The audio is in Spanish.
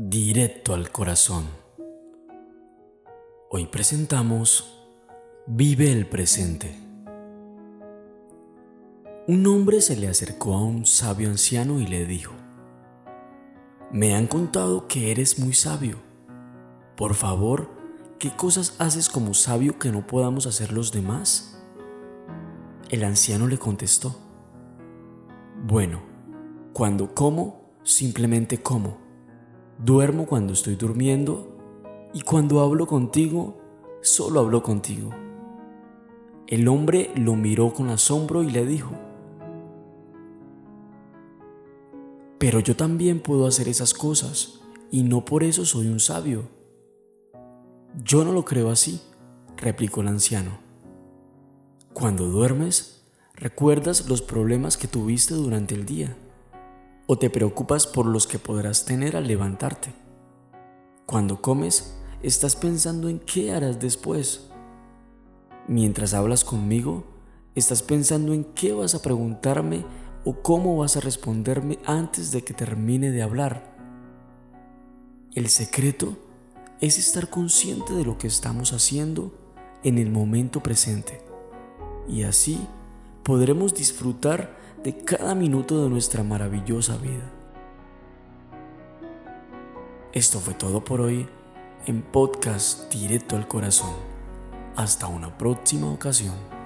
Directo al corazón. Hoy presentamos Vive el presente. Un hombre se le acercó a un sabio anciano y le dijo, Me han contado que eres muy sabio. Por favor, ¿qué cosas haces como sabio que no podamos hacer los demás? El anciano le contestó, Bueno, cuando como, simplemente como Duermo cuando estoy durmiendo y cuando hablo contigo, solo hablo contigo. El hombre lo miró con asombro y le dijo, pero yo también puedo hacer esas cosas y no por eso soy un sabio. Yo no lo creo así, replicó el anciano. Cuando duermes, recuerdas los problemas que tuviste durante el día o te preocupas por los que podrás tener al levantarte. Cuando comes, estás pensando en qué harás después. Mientras hablas conmigo, estás pensando en qué vas a preguntarme o cómo vas a responderme antes de que termine de hablar. El secreto es estar consciente de lo que estamos haciendo en el momento presente y así podremos disfrutar de cada minuto de nuestra maravillosa vida. Esto fue todo por hoy en podcast Directo al Corazón. Hasta una próxima ocasión.